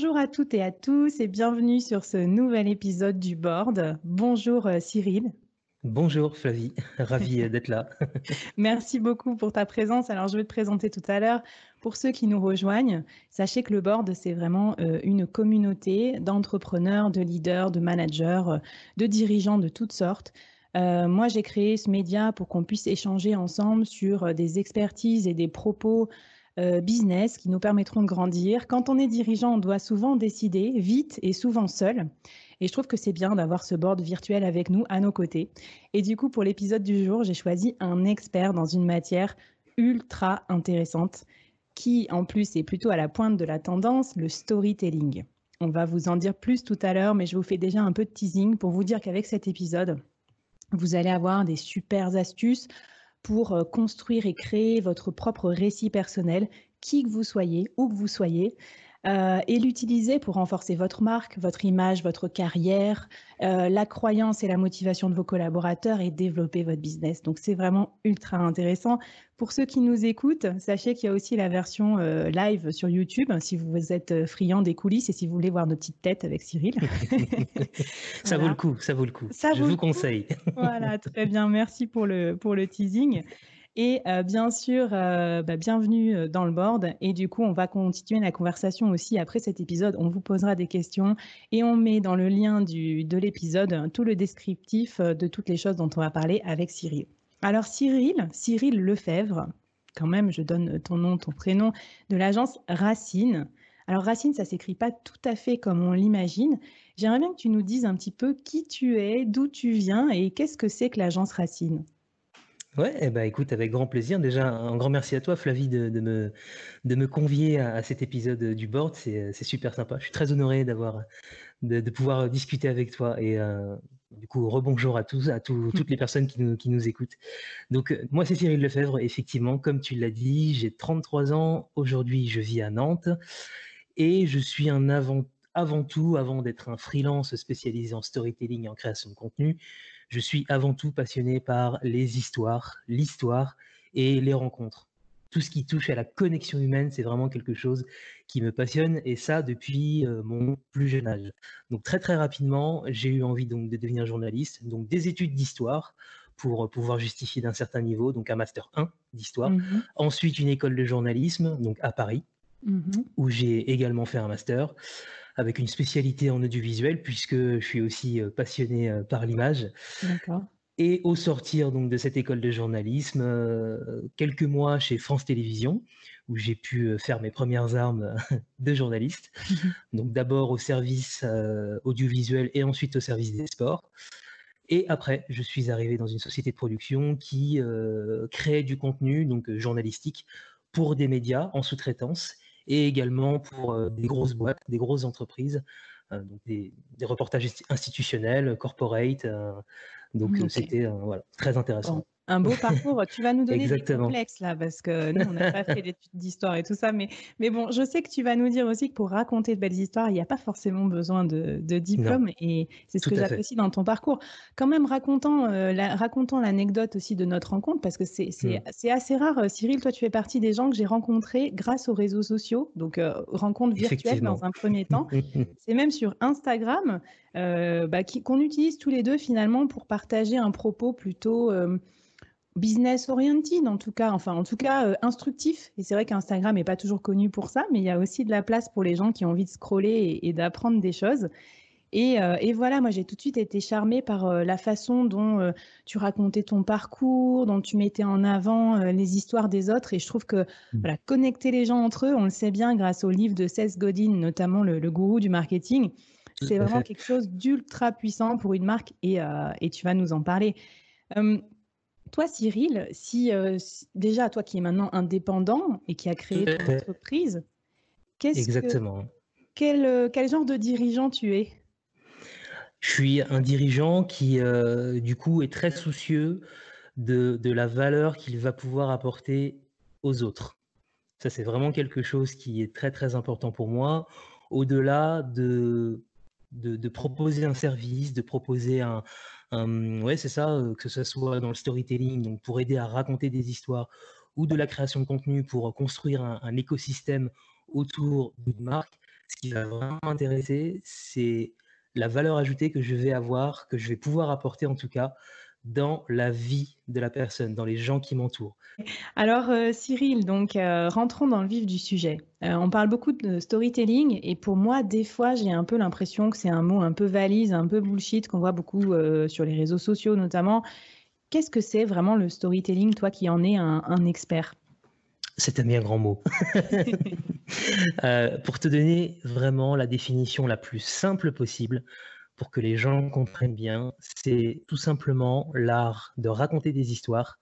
Bonjour à toutes et à tous et bienvenue sur ce nouvel épisode du board. Bonjour euh, Cyril. Bonjour Flavie, ravi euh, d'être là. Merci beaucoup pour ta présence. Alors je vais te présenter tout à l'heure. Pour ceux qui nous rejoignent, sachez que le board, c'est vraiment euh, une communauté d'entrepreneurs, de leaders, de managers, de dirigeants de toutes sortes. moi, j'ai créé ce média pour qu'on puisse échanger ensemble sur des expertises et des propos euh, business qui nous permettront de grandir. Quand on est dirigeant, on doit souvent décider vite et souvent seul. Et je trouve que c'est bien d'avoir ce board virtuel avec nous à nos côtés. Et du coup, pour l'épisode du jour, j'ai choisi un expert dans une matière ultra intéressante qui, en plus, est plutôt à la pointe de la tendance, le storytelling. On va vous en dire plus tout à l'heure, mais je vous fais déjà un peu de teasing pour vous dire qu'avec cet épisode, vous allez avoir des super astuces pour euh, construire et créer votre propre récit personnel, qui que vous soyez, où que vous soyez. Euh, et l'utiliser pour renforcer votre marque, votre image, votre carrière, euh, la croyance et la motivation de vos collaborateurs et développer votre business. Donc c'est vraiment ultra intéressant. Pour ceux qui nous écoutent, sachez qu'il y a aussi la version euh, live sur YouTube si vous êtes friand des coulisses et si vous voulez voir nos petites têtes avec Cyril. ça vaut le coup, ça vaut le coup. Ça Je vous conseille. voilà, très bien. Merci pour le, pour le teasing. Et euh, bien sûr, euh, bah, bienvenue euh, dans le board. Et du coup, on va continuer la conversation aussi après cet épisode. On vous posera des questions et on met dans le lien de l'épisode tout le descriptif de toutes les choses dont on va parler avec Cyril. Alors Cyril, Cyril Lefebvre, quand même, je donne ton nom, ton prénom, de l'agence Racine. Alors Racine, ça s'écrit pas tout à fait comme on l'imagine. J'aimerais bien que tu nous dises un petit peu qui tu es, d'où tu viens et qu'est-ce que c'est que l'agence Racine? Ouais, eh ben, écoute, avec grand plaisir. Déjà, un grand merci à toi, Flavie, de, me, de me convier à, cet épisode du board. C'est, super sympa. Je suis très honoré d'avoir, de, pouvoir discuter avec toi. Et euh, du coup, rebonjour à tous, à toutes les personnes qui nous, qui nous écoutent. Donc, euh, moi, c'est Cyril Lefebvre. Effectivement, comme tu l'as dit, j'ai 33 ans. Aujourd'hui, je vis à Nantes. Et je suis un avant, avant tout, avant d'être un freelance spécialisé en storytelling et en création de contenu, je suis avant tout passionné par les histoires, l'histoire et les rencontres. Tout ce qui touche à la connexion humaine, c'est vraiment quelque chose qui me passionne et ça depuis euh, mon plus jeune âge. Donc très très rapidement, j'ai eu envie donc de devenir journaliste, donc des études d'histoire pour pouvoir justifier d'un certain niveau, donc un master 1 d'histoire. Mmh Ensuite une école de journalisme, donc à Paris, mmh où j'ai également fait un master avec une spécialité en audiovisuel, puisque je suis aussi euh, passionné euh, par l'image. Et au sortir donc de cette école de journalisme, euh, quelques mois chez France Télévisions, où j'ai pu faire mes premières armes de journaliste. donc d'abord au service audiovisuel et ensuite au service des sports. Et après, je suis arrivé dans une société de production qui crée du contenu donc journalistique pour des médias en sous-traitance et également pour euh, des grosses boîtes, des grosses entreprises, des, reportages institutionnels, corporate. donc c'était voilà, très intéressant. Un beau parcours. Tu vas nous donner des complexes là, parce que nous, on n'a pas fait d'études d'histoire et tout ça. Mais, mais bon, je sais que tu vas nous dire aussi que pour raconter de belles histoires, il n'y a pas forcément besoin de, diplôme. Et c'est ce que j'apprécie dans ton parcours. Quand même, racontant, euh, racontons l'anecdote aussi de notre rencontre, parce que c'est mmh. assez rare. Euh, Cyril, toi, tu fais partie des gens que j'ai rencontrés grâce aux réseaux sociaux. Donc, euh, rencontre virtuelle dans un premier temps. c'est même sur Instagram bah, qu'on utilise tous les deux finalement pour partager un propos plutôt business oriented en tout cas, enfin en tout cas euh, instructif. Et c'est vrai qu'Instagram n'est pas toujours connu pour ça, mais il y a aussi de la place pour les gens qui ont envie de scroller et, d'apprendre des choses. Euh, et, voilà, moi j'ai tout de suite été charmée par euh, la façon dont tu racontais ton parcours, dont tu mettais en avant les histoires des autres. Et je trouve que voilà, connecter les gens entre eux, on le sait bien grâce au livre de Seth Godin, notamment le, gourou du marketing, c'est vraiment quelque chose d'ultra puissant pour une marque et, et, tu vas nous en parler. Toi, Cyril, si, euh, déjà toi qui es maintenant indépendant et qui a créé ton entreprise, Exactement. quel, euh, quel genre de dirigeant tu es? Je suis un dirigeant qui, euh, du coup, est très soucieux de, de la valeur qu'il va pouvoir apporter aux autres. Ça, c'est vraiment quelque chose qui est très, très important pour moi. Au-delà de, de, de, proposer un service, de proposer un, ouais, c'est ça, que ce soit dans le storytelling, pour aider à raconter des histoires, ou de la création de contenu pour construire un, écosystème autour d'une marque. Ce qui va vraiment m'intéresser, c'est la valeur ajoutée que je vais avoir, que je vais pouvoir apporter en tout cas dans la vie de la personne, dans les gens qui m'entourent. Alors euh, Cyril, donc euh, rentrons dans le vif du sujet. Euh, on parle beaucoup de storytelling et pour moi, des fois, j'ai un peu l'impression que c'est un mot un peu valise, un peu bullshit qu'on voit beaucoup sur les réseaux sociaux notamment. Qu'est-ce que c'est vraiment le storytelling, toi qui en es un, expert? C'est un bien grand mot. pour te donner vraiment la définition la plus simple possible, pour que les gens comprennent bien, c'est tout simplement l'art de raconter des histoires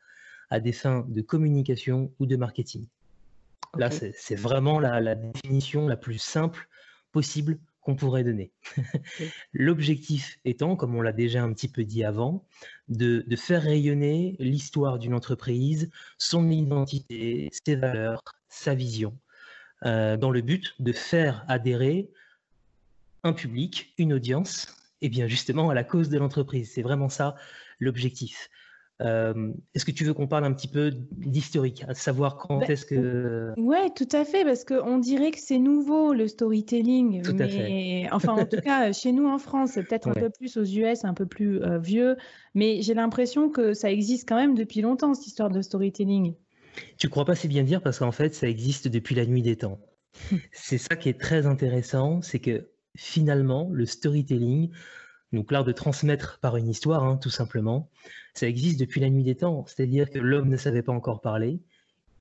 à des fins de communication ou de marketing. Là, c'est vraiment la, définition la plus simple possible qu'on pourrait donner. L'objectif étant, comme on l'a déjà un petit peu dit avant, de, faire rayonner l'histoire d'une entreprise, son identité, ses valeurs, sa vision, euh, dans le but de faire adhérer un public, une audience, eh bien justement à la cause de l'entreprise. C'est vraiment ça l'objectif. Euh, est-ce que tu veux qu'on parle un petit peu d'historique, à savoir quand bah, est-ce que... Oui, tout à fait, parce qu'on dirait que c'est nouveau le storytelling. Tout à fait. Enfin, en tout cas, chez nous en France, c'est peut-être un peu plus aux US, un peu plus euh, vieux, mais j'ai l'impression que ça existe quand même depuis longtemps, cette histoire de storytelling. Tu crois pas si bien dire, parce qu'en fait, ça existe depuis la nuit des temps. c'est ça qui est très intéressant, c'est que finalement, le storytelling, donc l'art de transmettre par une histoire, hein, tout simplement, ça existe depuis la nuit des temps. C'est-à-dire que l'homme ne savait pas encore parler,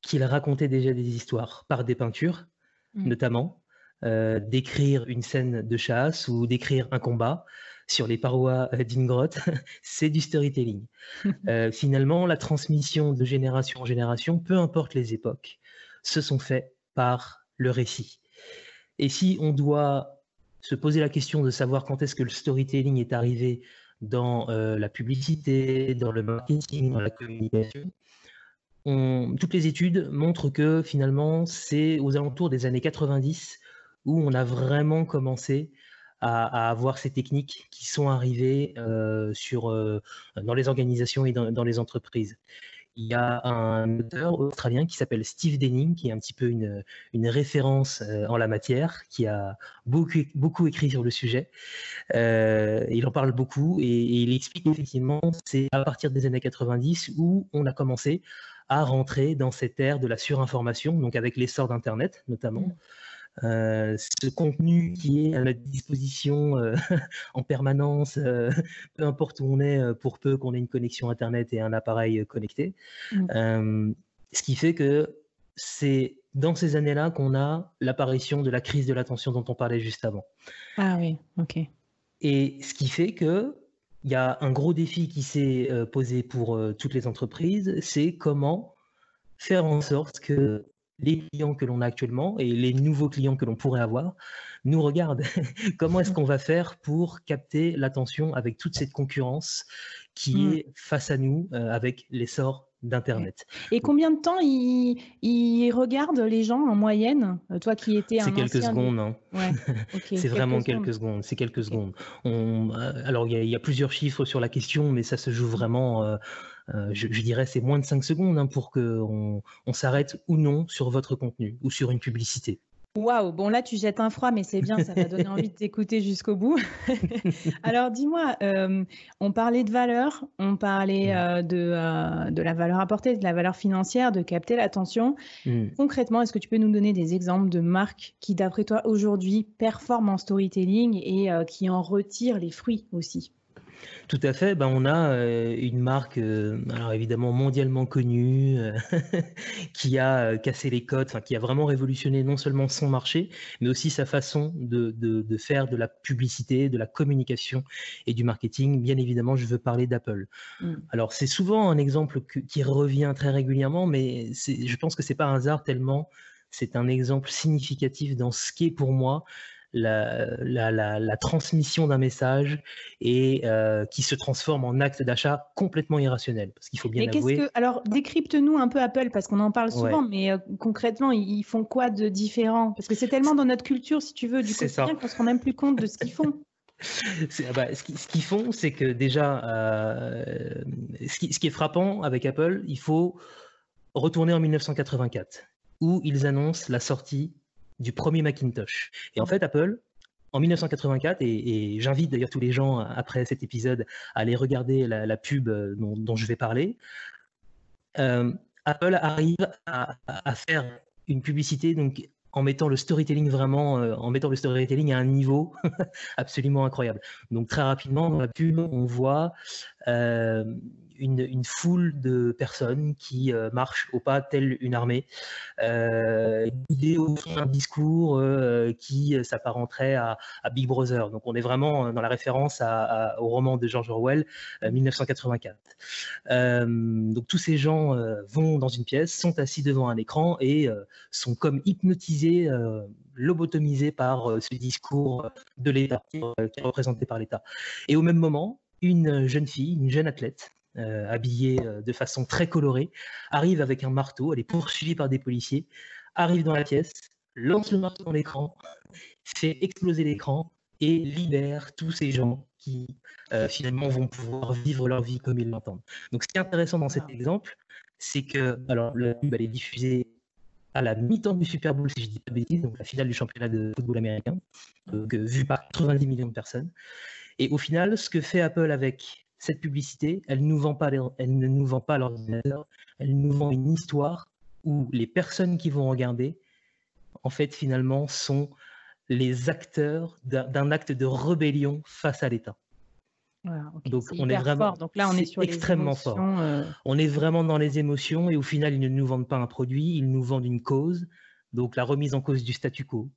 qu'il racontait déjà des histoires par des peintures, mmh. notamment, euh, d'écrire une scène de chasse ou d'écrire un combat sur les parois euh, d'une grotte, c'est du storytelling. Euh, finalement, la transmission de génération en génération, peu importe les époques, se sont faits par le récit. Et si on doit se poser la question de savoir quand est-ce que le storytelling est arrivé dans euh, la publicité, dans le marketing, dans la communication. toutes les études montrent que finalement, c'est aux alentours des années 90 où on a vraiment commencé à, avoir ces techniques qui sont arrivées euh, euh, dans les organisations et dans les entreprises il y a un auteur australien qui s'appelle Steve Denning, qui est un petit peu une, une référence euh, en la matière, qui a beaucoup, beaucoup écrit sur le sujet. Euh, il en parle beaucoup et, il explique effectivement c'est à partir des années 90 où on a commencé à rentrer dans cette ère de la surinformation, donc avec l'essor d'Internet notamment. Euh, ce contenu qui est à notre disposition euh, en permanence, euh, peu importe où on est, pour peu qu'on ait une connexion Internet et un appareil connecté. Mmh. ce qui fait que c'est dans ces années-là qu'on a l'apparition de la crise de l'attention dont on parlait juste avant. Ah oui, ok. Et ce qui fait que il y a un gros défi qui s'est posé pour toutes les entreprises, c'est comment faire en sorte que les clients que l'on a actuellement et les nouveaux clients que l'on pourrait avoir nous regardent. Comment est-ce qu'on va faire pour capter l'attention avec toute cette concurrence qui mmh. est face à nous euh, avec l'essor d'Internet. Et combien de temps ils il regardent les gens en moyenne euh, Toi qui étais un C'est quelques secondes. Hein. c'est vraiment quelques secondes. C'est quelques secondes. On, euh, alors, il y, a plusieurs chiffres sur la question, mais ça se joue vraiment... Euh, je, dirais c'est moins de 5 secondes hein, pour qu'on on, s'arrête ou non sur votre contenu ou sur une publicité. Waouh, bon là tu jettes un froid, mais c'est bien, ça va donner envie de t'écouter jusqu'au bout. Alors dis-moi, euh, on parlait de valeur, on parlait mm. euh, de, de, la valeur apportée, de la valeur financière, de capter l'attention. Mm. Concrètement, est-ce que tu peux nous donner des exemples de marques qui, d'après toi, aujourd'hui performent en storytelling et qui en retirent les fruits aussi? Tout à fait. Ben, on a euh, une marque, euh, alors évidemment mondialement connue, euh, qui a cassé les codes, qui a vraiment révolutionné non seulement son marché, mais aussi sa façon de, de, faire de la publicité, de la communication et du marketing. Bien évidemment, je veux parler d'Apple. Mm. Alors c'est souvent un exemple qui revient très régulièrement, mais je pense que c'est pas un hasard tellement c'est un exemple significatif dans ce qui est pour moi la, transmission d'un message et euh, qui se transforme en acte d'achat complètement irrationnel. Parce qu'il faut bien avouer. Que, alors, décrypte-nous un peu Apple, parce qu'on en parle souvent, mais euh, concrètement, ils, font quoi de différent? Parce que c'est tellement dans notre culture, si tu veux, du quotidien, qu'on se rend même plus compte de ce qu'ils font. Ah bah, ce qu'ils font, c'est que déjà, euh, ce, qui, ce qui est frappant avec Apple, il faut retourner en 1984, où ils annoncent la sortie du premier Macintosh. Et en fait, Apple, en 1984, et, j'invite d'ailleurs tous les gens après cet épisode à aller regarder la, pub euh, dont, je vais parler, euh, Apple arrive à, faire une publicité donc en mettant le storytelling vraiment, euh, en mettant le storytelling à un niveau absolument incroyable. Donc très rapidement dans la pub, on voit une, foule de personnes qui euh, marchent au pas telle une armée, euh, au d'un discours euh, qui s'apparenterait à, Big Brother. Donc on est vraiment dans la référence au roman de George Orwell, 1984. donc tous ces gens vont dans une pièce, sont assis devant un écran et sont comme hypnotisés lobotomisés par ce discours de l'État, qui est représenté par l'État. Et au même moment, une jeune fille, une jeune athlète, euh, habillée euh, de façon très colorée, arrive avec un marteau, elle est poursuivie par des policiers, arrive dans la pièce, lance le marteau dans l'écran, fait exploser l'écran et libère tous ces gens qui euh, finalement vont pouvoir vivre leur vie comme ils l'entendent. Donc ce qui est intéressant dans cet ah. exemple, c'est que alors le pub est diffusé à la mi-temps du Super Bowl, si je dis pas de bêtises, donc la finale du championnat de football américain, vu par 90 millions de personnes. Et au final, ce que fait Apple avec cette publicité, elle, nous vend pas elle ne nous vend pas l'ordinateur, elle nous vend une histoire où les personnes qui vont regarder, en fait, finalement, sont les acteurs d'un acte de rébellion face à l'État. Donc on est vraiment Donc là on est, sur extrêmement fort. Euh. On est vraiment dans les émotions et au final ils ne nous vendent pas un produit, ils nous vendent une cause. Donc la remise en cause du statu quo,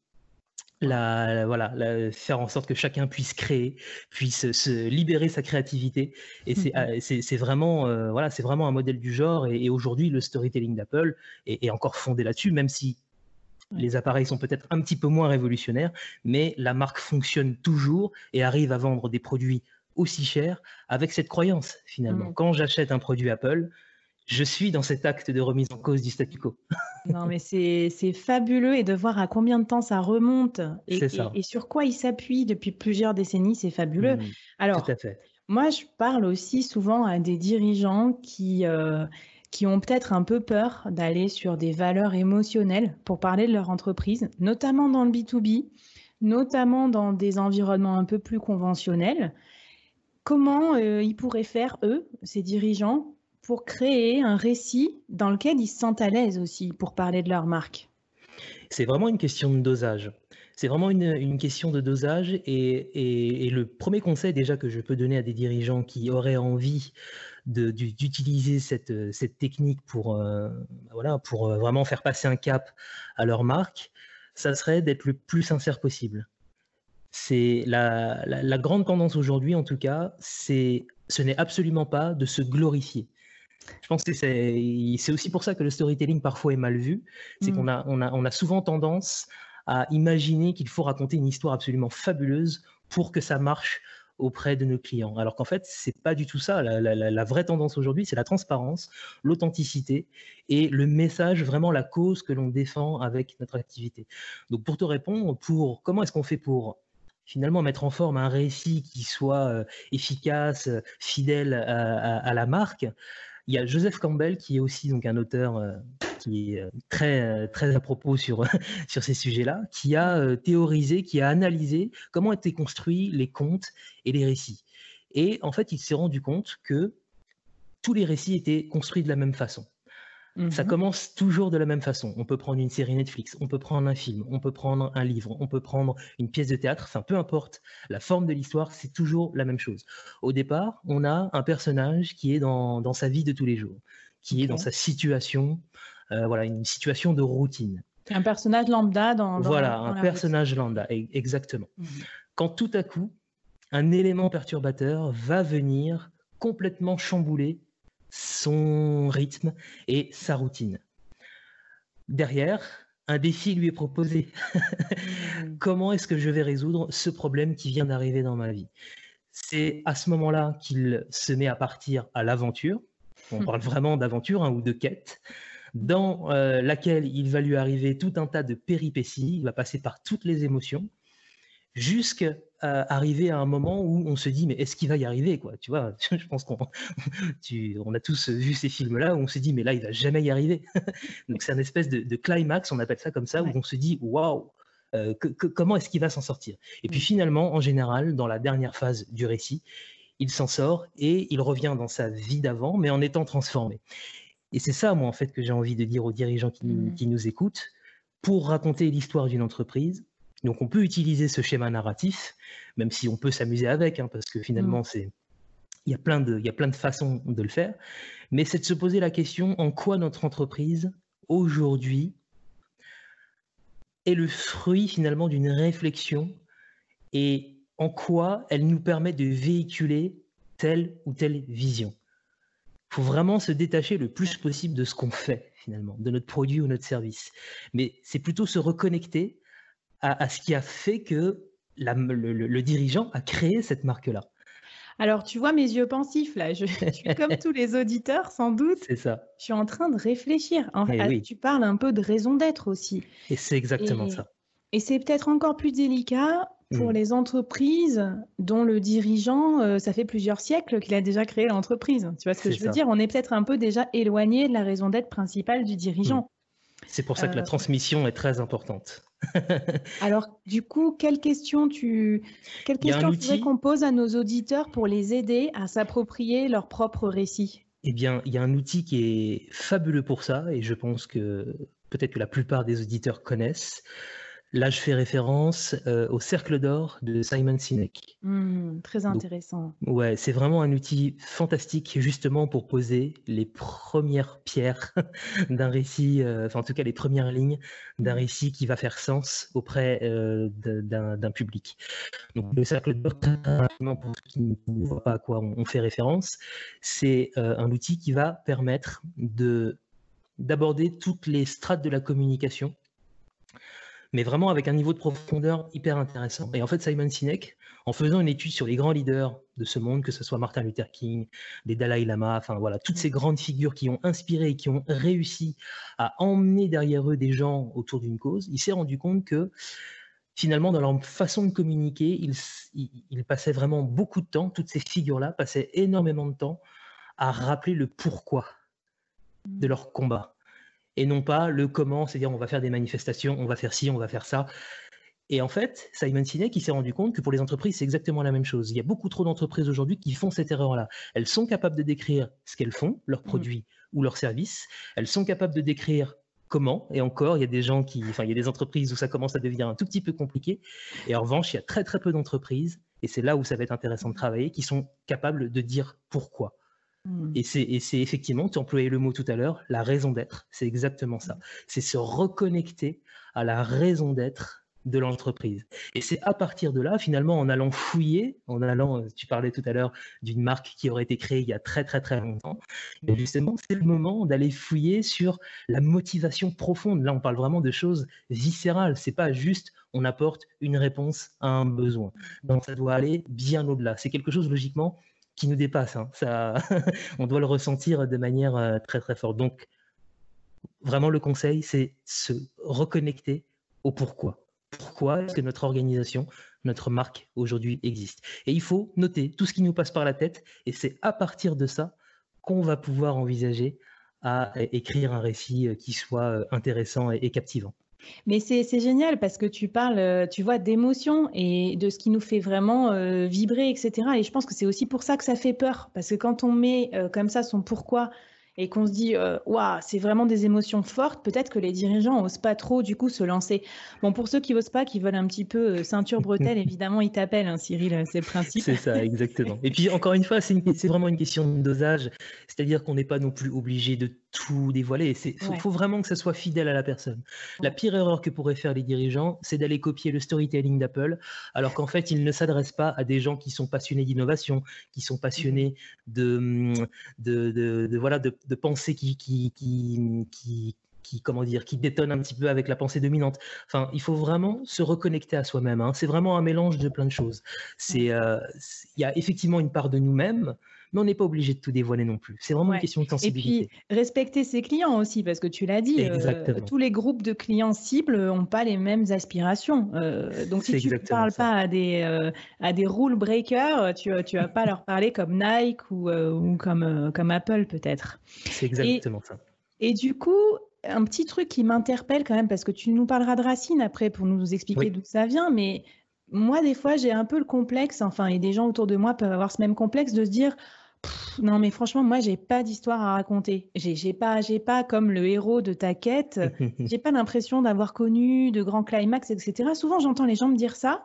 la, voilà, faire en sorte que chacun puisse créer, puisse se libérer sa créativité. Et c'est mmh vraiment, euh, voilà, c'est vraiment un modèle du genre. Et, aujourd'hui, le storytelling d'Apple est, encore fondé là-dessus, même si les appareils sont peut-être un petit peu moins révolutionnaires, mais la marque fonctionne toujours et arrive à vendre des produits aussi chers avec cette croyance finalement. Mmh. Quand j'achète un produit Apple, je suis dans cet acte de remise en cause du statu quo. non, mais c'est fabuleux et de voir à combien de temps ça remonte et, et, sur quoi il s'appuie depuis plusieurs décennies, c'est fabuleux. Mmh, Alors, tout à fait. moi, je parle aussi souvent à des dirigeants qui, euh, qui ont peut-être un peu peur d'aller sur des valeurs émotionnelles pour parler de leur entreprise, notamment dans le B2B, notamment dans des environnements un peu plus conventionnels. Comment euh, ils pourraient faire, eux, ces dirigeants, pour créer un récit dans lequel ils se sentent à l'aise aussi pour parler de leur marque C'est vraiment une question de dosage. C'est vraiment une, question de dosage et, le premier conseil déjà que je peux donner à des dirigeants qui auraient envie d'utiliser cette, technique pour, euh, voilà, pour euh, vraiment faire passer un cap à leur marque, ça serait d'être le plus sincère possible. C'est la, la grande tendance aujourd'hui, en tout cas, ce n'est absolument pas de se glorifier Je pense que c'est aussi pour ça que le storytelling parfois est mal vu. C'est qu'on mmh. on a, on a souvent tendance à imaginer qu'il faut raconter une histoire absolument fabuleuse pour que ça marche auprès de nos clients. Alors qu'en fait, c'est pas du tout ça. La, vraie tendance aujourd'hui, c'est la transparence, l'authenticité et le message, vraiment la cause que l'on défend avec notre activité. Donc pour te répondre, pour comment est-ce qu'on fait pour finalement mettre en forme un récit qui soit euh, efficace, fidèle à, la marque, il y a Joseph Campbell qui est aussi un auteur euh, qui est euh, très, euh, très à propos sur, ces sujets-là, qui a théorisé, qui a analysé comment étaient construits les contes et les récits. Et en fait, il s'est rendu compte que tous les récits étaient construits de la même façon. Ça mmh commence toujours de la même façon. On peut prendre une série Netflix, on peut prendre un film, on peut prendre un livre, on peut prendre une pièce de théâtre, enfin peu importe la forme de l'histoire, c'est toujours la même chose. Au départ, on a un personnage qui est dans, dans sa vie de tous les jours, qui est dans sa situation, euh, voilà, une situation de routine. Un personnage lambda dans. voilà, un personnage lambda, e-, exactement. Mhm. Quand tout à coup, un élément perturbateur va venir complètement chambouler son rythme et sa routine. Derrière, un défi lui est proposé. Mhm. Comment est-ce que je vais résoudre ce problème qui vient d'arriver dans ma vie? C'est à ce moment-là qu'il se met à partir à l'aventure. On parle vraiment d'aventure hein, ou de quête dans euh, laquelle il va lui arriver tout un tas de péripéties, il va passer par toutes les émotions, jusqu'à euh, arriver à un moment où on se dit mais est-ce qu'il va y arriver quoi Tu vois, je pense qu'on on a tous vu ces films-là où on se dit mais là il va jamais y arriver. Donc c'est un espèce de, climax, on appelle ça comme ça, où on se dit waouh, euh, comment est-ce qu'il va s'en sortir? Et puis mm. finalement, en général, dans la dernière phase du récit, il s'en sort et il revient dans sa vie d'avant, mais en étant transformé. Et c'est ça, moi, en fait, que j'ai envie de dire aux dirigeants qui, mmh. nous écoutent. Pour raconter l'histoire d'une entreprise, donc on peut utiliser ce schéma narratif, même si on peut s'amuser avec, hein, parce que finalement, mmh. c'est il y, a plein de, il y a plein de façons de le faire, mais c'est de se poser la question en quoi notre entreprise, aujourd'hui, est le fruit finalement d'une réflexion et en quoi elle nous permet de véhiculer telle ou telle vision? Faut vraiment se détacher le plus possible de ce qu'on fait finalement, de notre produit ou notre service. Mais c'est plutôt se reconnecter à, ce qui a fait que le, dirigeant a créé cette marque-là. Alors, tu vois mes yeux pensifs là, je, suis comme tous les auditeurs sans doute. C'est ça. Je suis en train de réfléchir. En fait, eh tu parles un peu de raison d'être aussi. Et c'est exactement ça. Et c'est peut-être encore plus délicat pour mmh. les entreprises dont le dirigeant, euh, ça fait plusieurs siècles qu'il a déjà créé l'entreprise. Tu vois ce que je veux dire? On est peut-être un peu déjà éloigné de la raison d'être principale du dirigeant. Mmh. C'est pour ça que la euh, transmission est très importante. Alors, du coup, quelles questions tu, quelles questions tu qu'on pose à nos auditeurs pour les aider à s'approprier leur propre récit? Eh bien, il y a un outil qui est fabuleux pour ça, et je pense que peut-être que la plupart des auditeurs connaissent. Là, je fais référence euh, au cercle d'or de Simon Sinek. Mmh, très intéressant. ouais, c'est vraiment un outil fantastique justement pour poser les premières pierres d'un récit, euh, enfin en tout cas les premières lignes d'un mmh. récit qui va faire sens auprès euh, d'un public. Donc le cercle d'or, pour ceux qui ne voient pas à quoi on, fait référence, c'est un outil qui va permettre de d'aborder toutes les strates de la communication mais vraiment avec un niveau de profondeur hyper intéressant. Et en fait, Simon Sinek, en faisant une étude sur les grands leaders de ce monde, que ce soit Martin Luther King, les Dalai Lama, enfin voilà, toutes ces grandes figures qui ont inspiré et qui ont réussi à emmener derrière eux des gens autour d'une cause, il s'est rendu compte que finalement, dans leur façon de communiquer, ils, ils passaient vraiment beaucoup de temps, toutes ces figures-là passaient énormément de temps à rappeler le pourquoi de leur combat et non pas le comment, c'est-à-dire on va faire des manifestations, on va faire ci, on va faire ça. Et en fait, Simon Sinek, il s'est rendu compte que pour les entreprises, c'est exactement la même chose. Il y a beaucoup trop d'entreprises aujourd'hui qui font cette erreur-là. Elles sont capables de décrire ce qu'elles font, leurs mmh. produits ou leurs services. Elles sont capables de décrire comment. Et encore, il y a des gens qui, enfin, il y a des entreprises où ça commence à devenir un tout petit peu compliqué. Et en revanche, il y a très très peu d'entreprises, et c'est là où ça va être intéressant de travailler, qui sont capables de dire pourquoi. Mmh. Et c'est effectivement, tu employais le mot tout à l'heure, la raison d'être. C'est exactement ça. C'est se reconnecter à la raison d'être de l'entreprise. Et c'est à partir de là, finalement, en allant fouiller, en allant, tu parlais tout à l'heure d'une marque qui aurait été créée il y a très très très longtemps, mais justement, c'est le moment d'aller fouiller sur la motivation profonde. Là, on parle vraiment de choses viscérales. C'est pas juste on apporte une réponse à un besoin. Donc, ça doit aller bien au-delà. C'est quelque chose logiquement qui nous dépasse. Hein. Ça, on doit le ressentir de manière euh, très très forte. Donc, vraiment, le conseil, c'est se reconnecter au pourquoi pourquoi est-ce que notre organisation, notre marque aujourd'hui existe? Et il faut noter tout ce qui nous passe par la tête, et c'est à partir de ça qu'on va pouvoir envisager à écrire un récit euh, qui soit euh, intéressant et captivant. Mais c'est génial parce que tu parles, euh, tu vois, d'émotion et de ce qui nous fait vraiment vibrer, etc. Et je pense que c'est aussi pour ça que ça fait peur. Parce que quand on met comme ça son pourquoi et qu'on se dit euh, waouh, c'est vraiment des émotions fortes, peut-être que les dirigeants n'osent pas trop du coup se lancer. Bon, pour ceux qui n'osent pas, qui veulent un petit peu euh, ceinture bretelle, évidemment, ils t'appellent, hein, Cyril, euh, c'est le principe. C'est ça, exactement. Et puis encore une fois, c'est vraiment une question de dosage, c'est-à-dire qu'on n'est pas non plus obligé de tout dévoiler. Il faut, vraiment que ça soit fidèle à la personne. La pire erreur que pourraient faire les dirigeants, c'est d'aller copier le storytelling d'Apple, alors qu'en fait, ils ne s'adressent pas à des gens qui sont passionnés d'innovation, qui sont passionnés de, de, de, voilà, de, de pensée qui, qui, qui, qui comment dire, qui détonne un petit peu avec la pensée dominante. Enfin, il faut vraiment se reconnecter à soi-même. Hein. C'est vraiment un mélange de plein de choses. C'est, euh, il y a effectivement une part de nous-mêmes, mais on n'est pas obligé de tout dévoiler non plus. C'est vraiment une question de sensibilité. Et puis, respecter ses clients aussi, parce que tu l'as dit, euh, tous les groupes de clients cibles n'ont pas les mêmes aspirations. Euh, donc, si tu ne parles pas à des, euh, à des rule breakers, tu ne vas pas leur parler comme Nike ou, ou comme, comme Apple peut-être. C'est exactement ça. Et du coup, un petit truc qui m'interpelle quand même, parce que tu nous parleras de racines après pour nous expliquer d'où ça vient, mais moi, des fois, j'ai un peu le complexe, enfin, et des gens autour de moi peuvent avoir ce même complexe de se dire non, mais franchement, moi, j'ai pas d'histoire à raconter. J'ai pas, j'ai pas comme le héros de ta quête. j'ai pas l'impression d'avoir connu de grands climax, etc. Souvent, j'entends les gens me dire ça,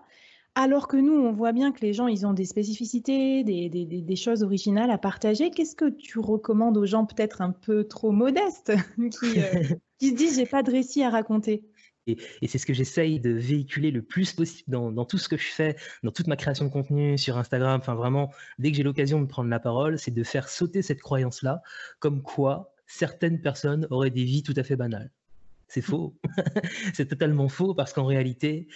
alors que nous, on voit bien que les gens, ils ont des spécificités, des, des, des choses originales à partager. Qu'est-ce que tu recommandes aux gens peut-être un peu trop modestes qui, euh, qui se disent j'ai pas de récit à raconter? Et, c'est ce que j'essaye de véhiculer le plus possible dans, tout ce que je fais, dans toute ma création de contenu sur Instagram. Enfin, vraiment, dès que j'ai l'occasion de prendre la parole, c'est de faire sauter cette croyance-là, comme quoi certaines personnes auraient des vies tout à fait banales. C'est faux. c'est totalement faux parce qu'en réalité,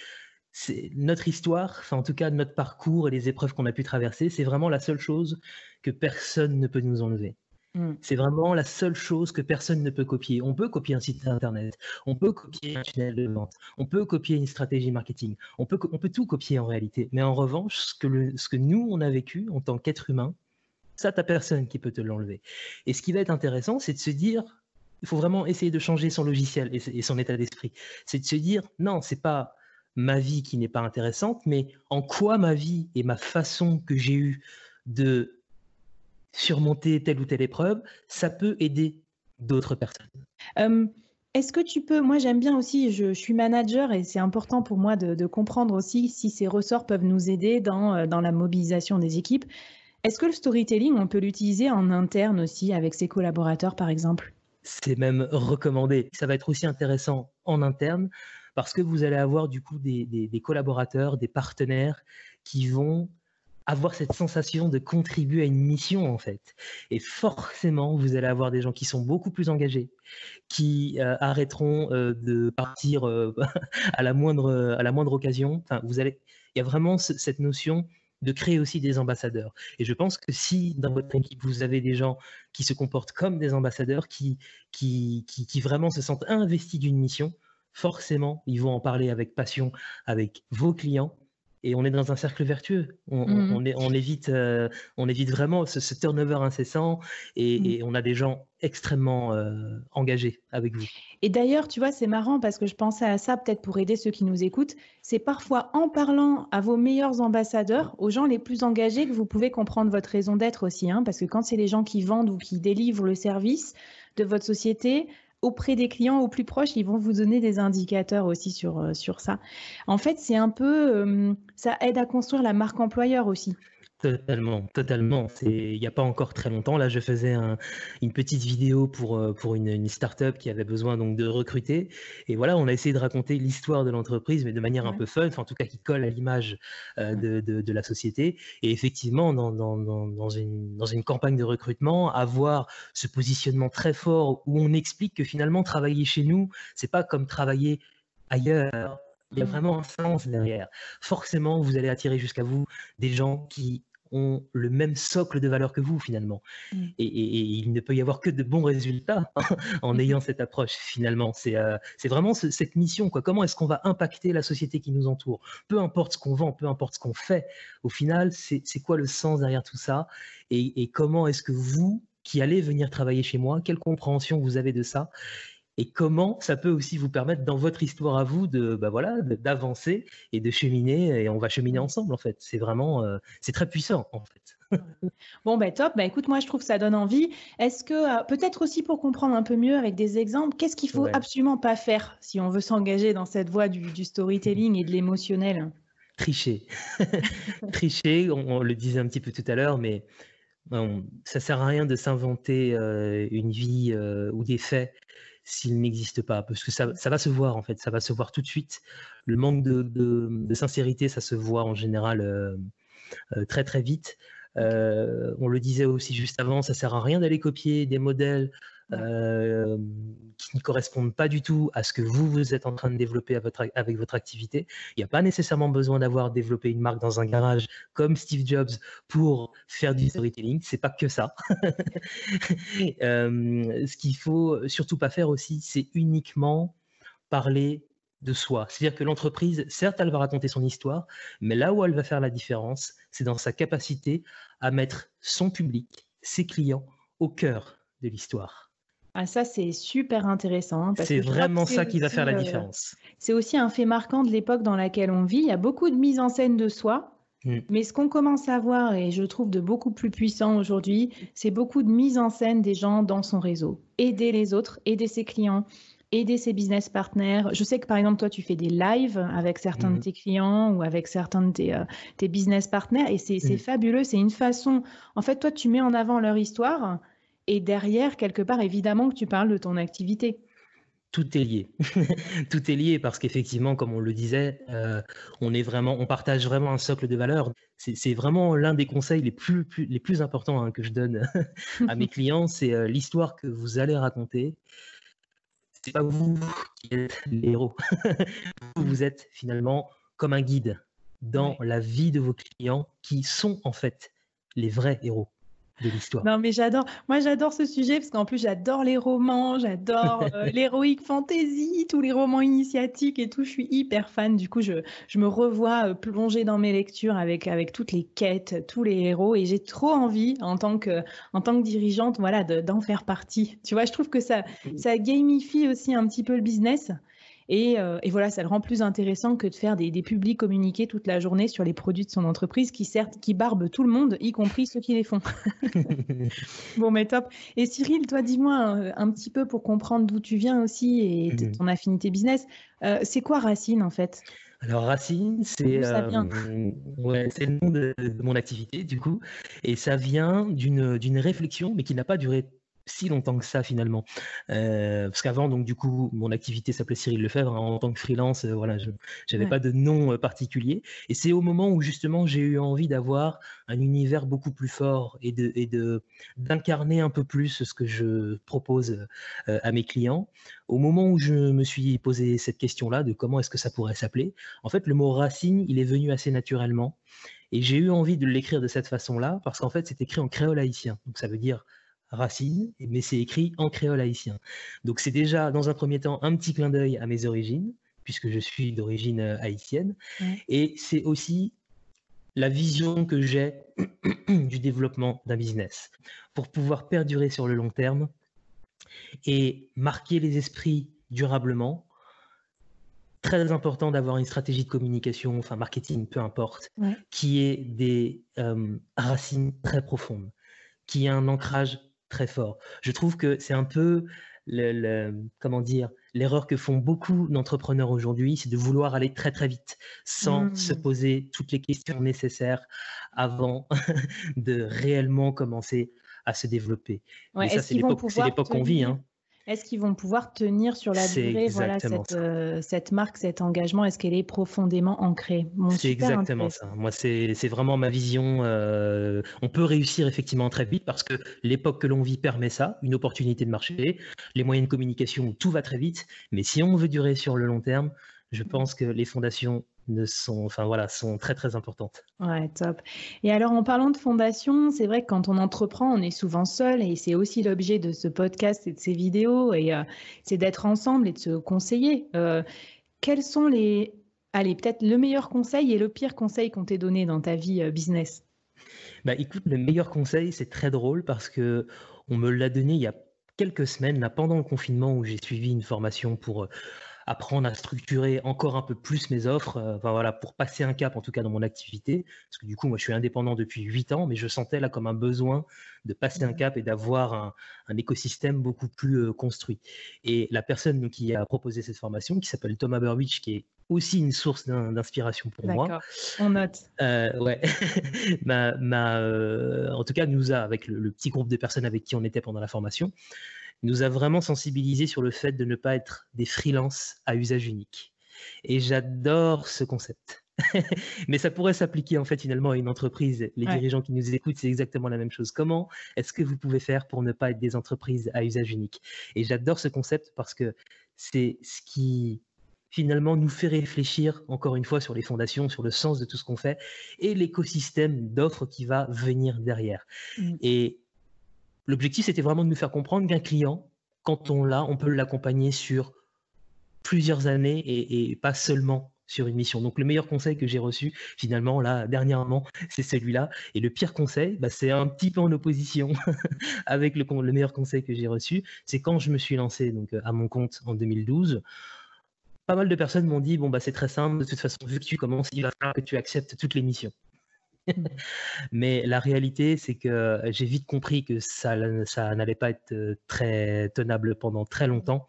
c'est notre histoire, enfin en tout cas notre parcours et les épreuves qu'on a pu traverser, c'est vraiment la seule chose que personne ne peut nous enlever. Mmh. C'est vraiment la seule chose que personne ne peut copier. On peut copier un site internet, on peut copier un tunnel de vente, on peut copier une stratégie marketing, on peut, on peut tout copier en réalité. Mais en revanche, ce que, ce que nous, on a vécu en tant qu'être humain, ça, t'as personne qui peut te l'enlever. Et ce qui va être intéressant, c'est de se dire, il faut vraiment essayer de changer son logiciel et, son état d'esprit. C'est de se dire, non, c'est pas ma vie qui n'est pas intéressante, mais en quoi ma vie et ma façon que j'ai eue de surmonter telle ou telle épreuve, ça peut aider d'autres personnes. est-ce que tu peux, moi j'aime bien aussi, je, suis manager et c'est important pour moi de, comprendre aussi si ces ressorts peuvent nous aider dans, euh, dans la mobilisation des équipes. Est-ce que le storytelling, on peut l'utiliser en interne aussi avec ses collaborateurs par exemple? C'est même recommandé. Ça va être aussi intéressant en interne parce que vous allez avoir du coup des, des collaborateurs, des partenaires qui vont avoir cette sensation de contribuer à une mission en fait. Et forcément, vous allez avoir des gens qui sont beaucoup plus engagés, qui euh, arrêteront euh, de partir euh, à la moindre à la moindre occasion. Vous allez, il y a vraiment cette notion de créer aussi des ambassadeurs. Et je pense que si dans votre équipe vous avez des gens qui se comportent comme des ambassadeurs, qui, qui, qui vraiment se sentent investis d'une mission, forcément, ils vont en parler avec passion avec vos clients et on est dans un cercle vertueux. On, mmh on, évite, euh, on évite vraiment ce, turnover incessant mmh. et, on a des gens extrêmement euh, engagés avec vous. Et d'ailleurs, tu vois, c'est marrant parce que je pensais à ça peut-être pour aider ceux qui nous écoutent. C'est parfois en parlant à vos meilleurs ambassadeurs, aux gens les plus engagés, que vous pouvez comprendre votre raison d'être aussi. Hein, parce que quand c'est les gens qui vendent ou qui délivrent le service de votre société, auprès des clients au plus proches, ils vont vous donner des indicateurs aussi sur, euh, sur ça. En fait, c'est un peu, euh, ça aide à construire la marque employeur aussi. Totalement, totalement. C'est il n'y a pas encore très longtemps, là, je faisais une petite vidéo pour, euh, pour une, une start-up qui avait besoin donc de recruter. Et voilà, on a essayé de raconter l'histoire de l'entreprise, mais de manière un peu fun, enfin, en tout cas qui colle à l'image euh, de, de, la société. Et effectivement, dans, dans, dans, une, dans une campagne de recrutement, avoir ce positionnement très fort où on explique que finalement, travailler chez nous, c'est pas comme travailler ailleurs. Il y a mmh. vraiment un sens derrière. Forcément, vous allez attirer jusqu'à vous des gens qui ont le même socle de valeur que vous finalement. Mmh. Et, il ne peut y avoir que de bons résultats en mmh. ayant cette approche finalement. C'est euh, vraiment cette mission. Quoi. Comment est-ce qu'on va impacter la société qui nous entoure? Peu importe ce qu'on vend, peu importe ce qu'on fait, au final, c'est quoi le sens derrière tout ça? Et, et comment est-ce que vous, qui allez venir travailler chez moi, quelle compréhension vous avez de ça? Et comment ça peut aussi vous permettre dans votre histoire à vous de bah voilà d'avancer et de cheminer et on va cheminer ensemble en fait. C'est vraiment euh, c'est très puissant en fait. Bon ben top. Bah écoute moi je trouve que ça donne envie. Est-ce que euh, peut-être aussi pour comprendre un peu mieux avec des exemples qu'est-ce qu'il faut absolument pas faire si on veut s'engager dans cette voie du, storytelling et de l'émotionnel? Tricher. Tricher on, le disait un petit peu tout à l'heure mais ça ça sert à rien de s'inventer euh, une vie ou des faits s'il n'existe pas, parce que ça, va se voir en fait, ça va se voir tout de suite. Le manque de, sincérité, ça se voit en général euh, euh, très très vite. Euh, on le disait aussi juste avant, ça sert à rien d'aller copier des modèles euh, qui ne correspondent pas du tout à ce que vous, vous êtes en train de développer avec votre activité. Il n'y a pas nécessairement besoin d'avoir développé une marque dans un garage comme Steve Jobs pour faire du storytelling. C'est pas que ça. euh, ce qu'il faut surtout pas faire aussi, c'est uniquement parler de soi. C'est-à-dire que l'entreprise, certes, elle va raconter son histoire, mais là où elle va faire la différence, c'est dans sa capacité à mettre son public, ses clients, au cœur de l'histoire. Ah, ça, c'est super intéressant. Hein, c'est vraiment ça qui va faire la euh, différence. c'est aussi un fait marquant de l'époque dans laquelle on vit. Il y a beaucoup de mise en scène de soi. Mm. Mais ce qu'on commence à voir, et je trouve de beaucoup plus puissant aujourd'hui, c'est beaucoup de mise en scène des gens dans son réseau. Aider les autres, aider ses clients, aider ses business partners. Je sais que par exemple, toi, tu fais des lives avec certains de mm. tes clients ou avec certains de tes, euh, business partners et c'est mm. fabuleux. C'est une façon, en fait, toi, tu mets en avant leur histoire et derrière, quelque part, évidemment que tu parles de ton activité. Tout est lié. Tout est lié parce qu'effectivement, comme on le disait, euh, on est vraiment, on partage vraiment un socle de valeurs. C'est vraiment l'un des conseils les plus, les plus importants hein, que je donne à mes clients, c'est euh, l'histoire que vous allez raconter. C'est pas vous qui êtes les héros. vous êtes finalement comme un guide dans la vie de vos clients qui sont en fait les vrais héros de l'histoire. Non, mais j'adore. Moi, j'adore ce sujet parce qu'en plus, j'adore les romans, j'adore euh, l'héroïque fantasy, tous les romans initiatiques et tout. Je suis hyper fan. Du coup, je, je me revois euh, plonger dans mes lectures avec, avec toutes les quêtes, tous les héros. Et j'ai trop envie, en tant que, en tant que dirigeante, voilà, d'en faire partie. Tu vois, je trouve que ça, ça gamifie aussi un petit peu le business. Euh, et, voilà, ça le rend plus intéressant que de faire des, publics communiqués toute la journée sur les produits de son entreprise qui, certes, qui barbent tout le monde, y compris ceux qui les font. bon, mais top. Et Cyril, toi, dis-moi un, petit peu pour comprendre d'où tu viens aussi et mhm. ton affinité business. Euh, c'est quoi Racine, en fait? Alors Racine, c'est euh, ouais, le nom de, de, mon activité du coup, et ça vient d'une réflexion, mais qui n'a pas duré si longtemps que ça finalement. Euh, parce qu'avant, donc du coup, mon activité s'appelait Cyril Lefebvre hein, en tant que freelance. Euh, voilà, je n'avais pas de nom euh, particulier. Et c'est au moment où justement j'ai eu envie d'avoir un univers beaucoup plus fort et de et de d'incarner un peu plus ce que je propose à mes clients. Au moment où je me suis posé cette question-là de comment est-ce que ça pourrait s'appeler, en fait, le mot racine, il est venu assez naturellement. Et j'ai eu envie de l'écrire de cette façon-là parce qu'en fait, c'est écrit en créole haïtien. Donc ça veut dire Racine, mais c'est écrit en créole haïtien. Donc c'est déjà, dans un premier temps, un petit clin d'œil à mes origines, puisque je suis d'origine euh, haïtienne. Et c'est aussi la vision que j'ai du développement d'un business. Pour pouvoir perdurer sur le long terme et marquer les esprits durablement, très important d'avoir une stratégie de communication, enfin marketing, peu importe, qui ait des euh, racines très profondes, qui ait un ancrage très fort. Je trouve que c'est un peu le, comment dire, l'erreur que font beaucoup d'entrepreneurs aujourd'hui, c'est de vouloir aller très très vite sans se mmh. poser toutes les questions nécessaires avant de réellement commencer à se développer. Et ça, c'est l'époque qu'on vit. Hein. Est-ce qu'ils vont pouvoir tenir sur la durée voilà, cette, euh, cette, marque, cet engagement? Est-ce qu'elle est profondément ancrée? C'est exactement ça. Moi, c'est vraiment ma vision. Euh, on peut réussir effectivement très vite parce que l'époque que l'on vit permet ça, une opportunité de marché, les moyens de communication, tout va très vite. Mais si on veut durer sur le long terme, je pense que les fondations sont, enfin voilà, sont très très importantes. Ouais, top. Et alors en parlant de fondation, c'est vrai que quand on entreprend, on est souvent seul et c'est aussi l'objet de ce podcast et de ces vidéos et euh, c'est d'être ensemble et de se conseiller. Euh, quels sont les, allez, peut-être le meilleur conseil et le pire conseil qu'on t'ait donné dans ta vie euh, business? Bah écoute, le meilleur conseil, c'est très drôle parce que on me l'a donné il y a quelques semaines, là, pendant le confinement où j'ai suivi une formation pour apprendre à structurer encore un peu plus mes offres, euh, enfin, voilà, pour passer un cap en tout cas dans mon activité. Parce que du coup, moi, je suis indépendant depuis huit ans, mais je sentais là comme un besoin de passer un mmh. cap et d'avoir un, écosystème beaucoup plus euh, construit. Et la personne qui a proposé cette formation, qui s'appelle Thomas Burwich, qui est aussi une source d'inspiration pour moi. On note. Euh, ouais. ma, en tout cas, nous a, avec le, petit groupe de personnes avec qui on était pendant la formation, nous a vraiment sensibilisé sur le fait de ne pas être des freelances à usage unique. Et j'adore ce concept. Mais ça pourrait s'appliquer en fait finalement à une entreprise. Les dirigeants qui nous écoutent, c'est exactement la même chose. Comment est-ce que vous pouvez faire pour ne pas être des entreprises à usage unique? Et j'adore ce concept parce que c'est ce qui finalement nous fait réfléchir encore une fois sur les fondations, sur le sens de tout ce qu'on fait et l'écosystème d'offres qui va venir derrière. Mmh. Et L'objectif, c'était vraiment de nous faire comprendre qu'un client, quand on l'a, on peut l'accompagner sur plusieurs années et, pas seulement sur une mission. Donc le meilleur conseil que j'ai reçu finalement là dernièrement, c'est celui-là. Et le pire conseil, bah, c'est un petit peu en opposition avec le, le, meilleur conseil que j'ai reçu. C'est quand je me suis lancé donc à mon compte en 2012. Pas mal de personnes m'ont dit bon bah c'est très simple. De toute façon, vu que tu commences, il va falloir que tu acceptes toutes les missions. Mais la réalité, c'est que j'ai vite compris que ça, ça n'allait pas être euh, très tenable pendant très longtemps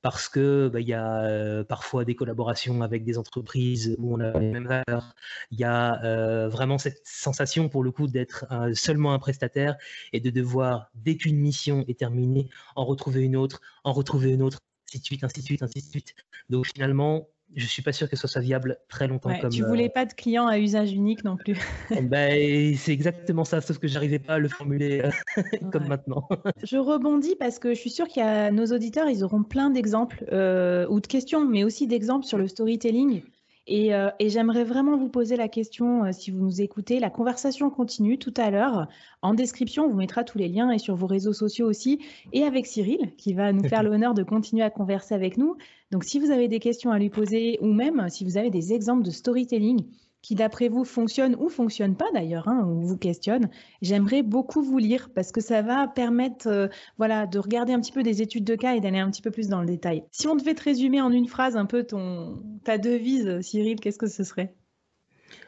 parce que bah, il y a euh, parfois des collaborations avec des entreprises où on a les mêmes valeurs. Il y a euh, vraiment cette sensation pour le coup d'être seulement un prestataire et de devoir, dès qu'une mission est terminée, en retrouver une autre, en retrouver une autre, ainsi de suite, ainsi de suite, ainsi de suite. Donc finalement, je suis pas sûr que ce soit viable très longtemps. comme, tu voulais euh, pas de clients à usage unique non plus. ben, c'est exactement ça, sauf que j'arrivais pas à le formuler euh, comme maintenant. je rebondis parce que je suis sûre qu'il y a nos auditeurs, ils auront plein d'exemples euh, ou de questions, mais aussi d'exemples sur le storytelling. Et, et j'aimerais vraiment vous poser la question, si vous nous écoutez, la conversation continue tout à l'heure. En description, on vous mettra tous les liens et sur vos réseaux sociaux aussi, et avec Cyril, qui va nous faire l'honneur de continuer à converser avec nous. Donc, si vous avez des questions à lui poser ou même si vous avez des exemples de storytelling qui, d'après vous, fonctionnent ou fonctionnent pas d'ailleurs, hein, ou vous questionnent, j'aimerais beaucoup vous lire parce que ça va permettre euh, voilà, de regarder un petit peu des études de cas et d'aller un petit peu plus dans le détail. Si on devait te résumer en une phrase un peu ton, ta devise, Cyril, qu'est-ce que ce serait?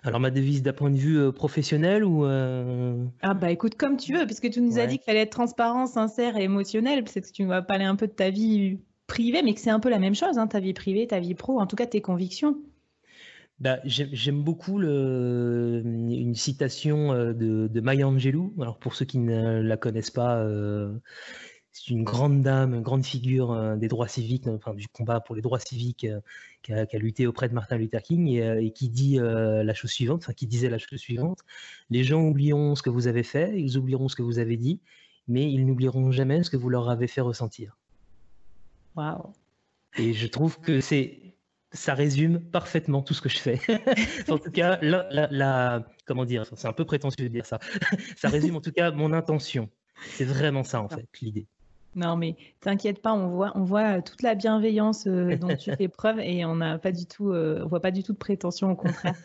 Alors ma devise d'un point de vue euh, professionnel ou euh, Ah bah écoute comme tu veux puisque tu nous as dit qu'il fallait être transparent, sincère et émotionnel, peut-être que tu vas parler un peu de ta vie privée, mais que c'est un peu la même chose, hein, ta vie privée, ta vie pro, en tout cas tes convictions. Bah, j'aime beaucoup le, une citation euh, de, de, Maya Angelou. Alors pour ceux qui ne la connaissent pas, euh, c'est une grande dame, une grande figure euh, des droits civiques, enfin du combat pour les droits civiques, qui a, qui, a, lutté auprès de Martin Luther King et, et qui dit la chose suivante, enfin qui disait la chose suivante les gens oublieront ce que vous avez fait, ils oublieront ce que vous avez dit, mais ils n'oublieront jamais ce que vous leur avez fait ressentir. Waouh. Et je trouve que c'est ça résume parfaitement tout ce que je fais. en tout cas, la, comment dire, c'est un peu prétentieux de dire ça. ça résume en tout cas mon intention. C'est vraiment ça en fait l'idée. Non, mais t'inquiète pas, on voit, on voit toute la bienveillance euh, dont tu fais preuve et on n'a pas du tout, euh, on voit pas du tout de prétention, au contraire.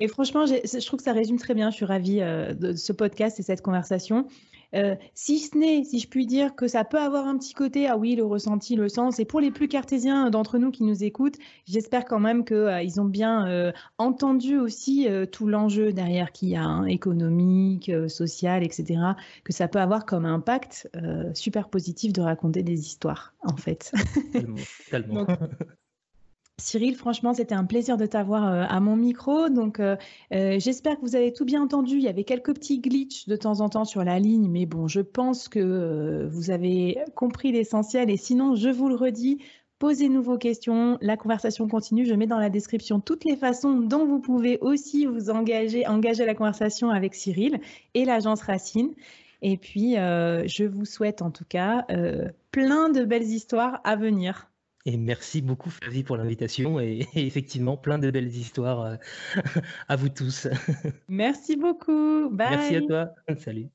et franchement, je trouve que ça résume très bien. Je suis ravie euh, de ce podcast et cette conversation. Euh, si ce n'est, si je puis dire, que ça peut avoir un petit côté, ah oui, le ressenti, le sens. Et pour les plus cartésiens d'entre nous qui nous écoutent, j'espère quand même qu'ils euh, ont bien euh, entendu aussi tout l'enjeu derrière qu'il y a, hein, économique, social, etc., que ça peut avoir comme impact super positif de raconter des histoires, en fait. Tellement, Cyril, franchement, c'était un plaisir de t'avoir euh, à mon micro. Donc, euh, euh, j'espère que vous avez tout bien entendu. Il y avait quelques petits glitches de temps en temps sur la ligne, mais bon, je pense que vous avez compris l'essentiel. Et sinon, je vous le redis, posez-nous vos questions. La conversation continue. Je mets dans la description toutes les façons dont vous pouvez aussi vous engager, engager la conversation avec Cyril et l'agence Racine. Et puis, je vous souhaite en tout cas plein de belles histoires à venir. Et merci beaucoup Flavie pour l'invitation et, effectivement plein de belles histoires euh, à vous tous. Merci beaucoup. Bye. Merci à toi. Salut.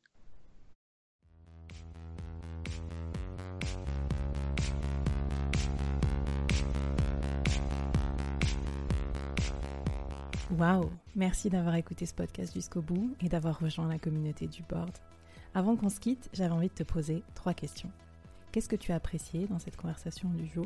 Waouh, merci d'avoir écouté ce podcast jusqu'au bout et d'avoir rejoint la communauté du board. Avant qu'on se quitte, j'avais envie de te poser trois questions. Qu'est-ce que tu as apprécié dans cette conversation du jour?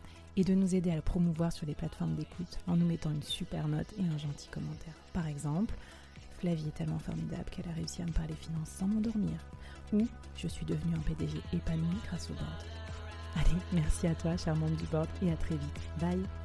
et de nous aider à le promouvoir sur les plateformes d'écoute en nous mettant une super note et un gentil commentaire. Par exemple, Flavie est tellement formidable qu'elle a réussi à me parler finances sans m'endormir. Ou je suis devenue un PDG épanoui grâce au board. Allez, merci à toi, charmante du board, et à très vite. Bye